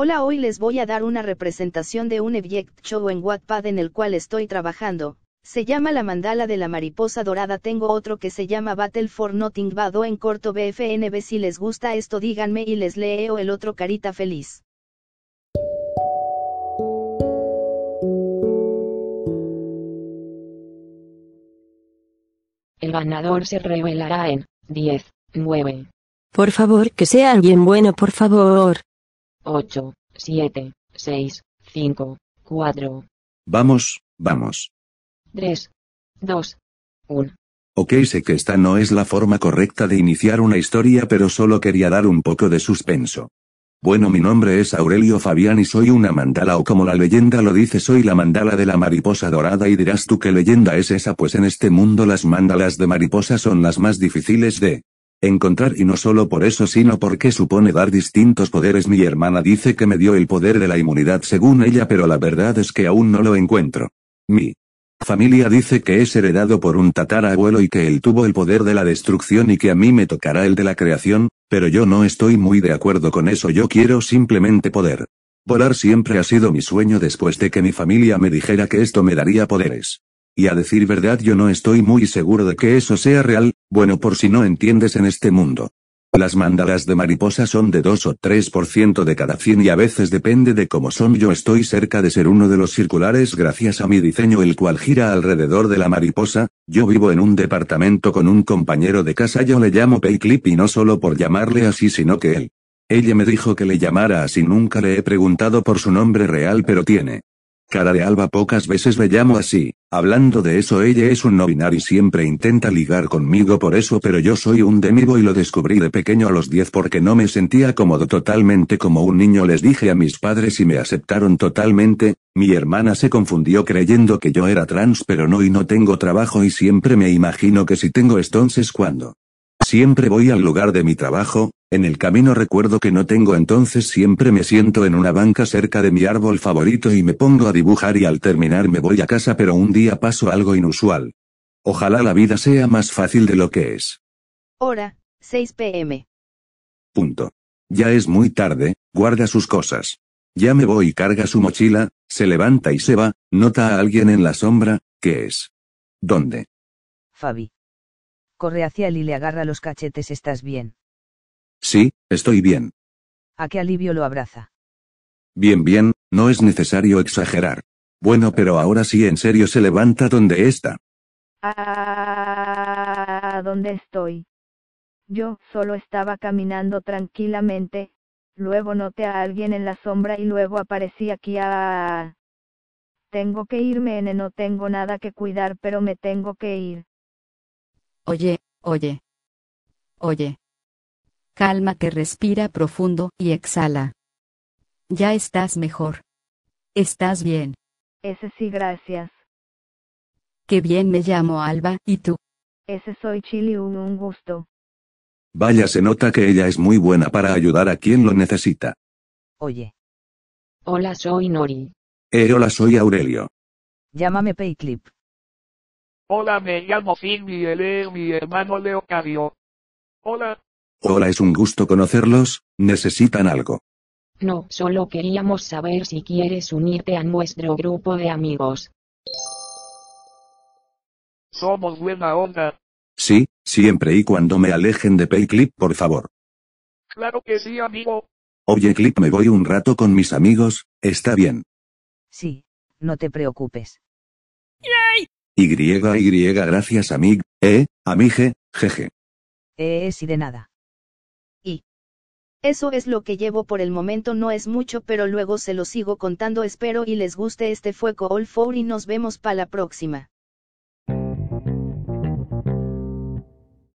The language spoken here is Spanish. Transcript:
Hola, hoy les voy a dar una representación de un Object Show en Wattpad en el cual estoy trabajando. Se llama La Mandala de la Mariposa Dorada. Tengo otro que se llama Battle for Nothing Bad o en corto BFNB. Si les gusta esto, díganme y les leo el otro carita feliz. El ganador se revelará en 10, 9, Por favor, que sea alguien bueno, por favor. 8, 7, 6, 5, 4, Vamos, vamos. 3, 2, 1. Ok, sé que esta no es la forma correcta de iniciar una historia, pero solo quería dar un poco de suspenso. Bueno, mi nombre es Aurelio Fabián y soy una mandala o como la leyenda lo dice, soy la mandala de la mariposa dorada y dirás tú qué leyenda es esa, pues en este mundo las mandalas de mariposa son las más difíciles de encontrar y no solo por eso sino porque supone dar distintos poderes. Mi hermana dice que me dio el poder de la inmunidad según ella, pero la verdad es que aún no lo encuentro. Mi familia dice que es heredado por un tatarabuelo y que él tuvo el poder de la destrucción y que a mí me tocará el de la creación, pero yo no estoy muy de acuerdo con eso, yo quiero simplemente poder. Volar siempre ha sido mi sueño después de que mi familia me dijera que esto me daría poderes. Y a decir verdad yo no estoy muy seguro de que eso sea real, bueno por si no entiendes en este mundo. Las mandalas de mariposa son de 2 o 3% de cada 100 y a veces depende de cómo son. Yo estoy cerca de ser uno de los circulares gracias a mi diseño el cual gira alrededor de la mariposa. Yo vivo en un departamento con un compañero de casa, yo le llamo Payclip y no solo por llamarle así sino que él. Ella me dijo que le llamara así, nunca le he preguntado por su nombre real pero tiene. Cara de alba pocas veces le llamo así, hablando de eso ella es un no binario y siempre intenta ligar conmigo por eso pero yo soy un demivo y lo descubrí de pequeño a los 10 porque no me sentía cómodo totalmente como un niño les dije a mis padres y me aceptaron totalmente, mi hermana se confundió creyendo que yo era trans pero no y no tengo trabajo y siempre me imagino que si tengo entonces cuando. Siempre voy al lugar de mi trabajo, en el camino recuerdo que no tengo entonces siempre me siento en una banca cerca de mi árbol favorito y me pongo a dibujar y al terminar me voy a casa pero un día paso algo inusual. Ojalá la vida sea más fácil de lo que es. Hora, 6 pm. Punto. Ya es muy tarde, guarda sus cosas. Ya me voy, carga su mochila, se levanta y se va, nota a alguien en la sombra, ¿qué es? ¿Dónde? Fabi. Corre hacia él y le agarra los cachetes. ¿Estás bien? Sí, estoy bien. A qué alivio lo abraza. Bien, bien, no es necesario exagerar. Bueno, pero ahora sí en serio se levanta donde está. Ah, ¿dónde estoy? Yo solo estaba caminando tranquilamente, luego noté a alguien en la sombra y luego aparecí aquí a... Tengo que irme, N, no tengo nada que cuidar, pero me tengo que ir. Oye, oye. Oye. Cálmate, respira profundo y exhala. Ya estás mejor. Estás bien. Ese sí, gracias. Qué bien me llamo Alba, ¿y tú? Ese soy Chili, un, un gusto. Vaya, se nota que ella es muy buena para ayudar a quien lo necesita. Oye, Hola, soy Nori. Eh, hola, soy Aurelio. llámame Payclip. Hola, me llamo Finn y él es mi hermano Leocadio. Hola, Hola, es un gusto conocerlos, ¿necesitan algo? No, solo queríamos saber si quieres unirte a nuestro grupo de amigos. somos buena onda. Sí, siempre y cuando me alejen de Payclip, por favor. Claro que sí, amigo. Oye, Clip, me voy un rato con mis amigos, está bien. Sí, no te preocupes. Y, y, gracias, amig, eh, amige, jeje. Eh, sí de nada. Eso es lo que llevo por el momento, no es mucho, pero luego se lo sigo contando. Espero y les guste. Este fue Call for y nos vemos para la próxima.